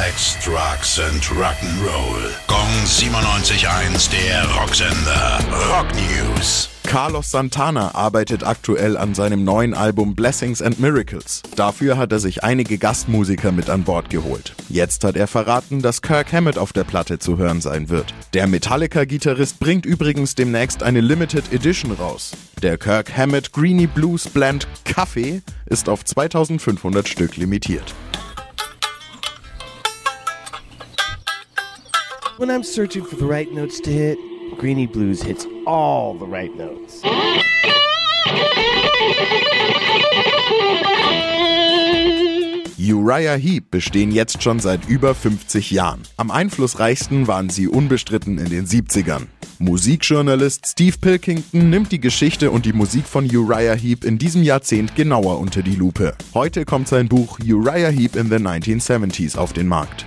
Sex, Drugs and Rock'n'Roll. Gong 97.1, der Rocksender. Rock News. Carlos Santana arbeitet aktuell an seinem neuen Album Blessings and Miracles. Dafür hat er sich einige Gastmusiker mit an Bord geholt. Jetzt hat er verraten, dass Kirk Hammett auf der Platte zu hören sein wird. Der Metallica-Gitarrist bringt übrigens demnächst eine Limited Edition raus. Der Kirk Hammett Greeny Blues Blend Kaffee ist auf 2500 Stück limitiert. When I'm searching for the right notes to hit, Greeny Blues hits all the right notes. Uriah Heep bestehen jetzt schon seit über 50 Jahren. Am einflussreichsten waren sie unbestritten in den 70ern. Musikjournalist Steve Pilkington nimmt die Geschichte und die Musik von Uriah Heep in diesem Jahrzehnt genauer unter die Lupe. Heute kommt sein Buch Uriah Heep in the 1970s auf den Markt.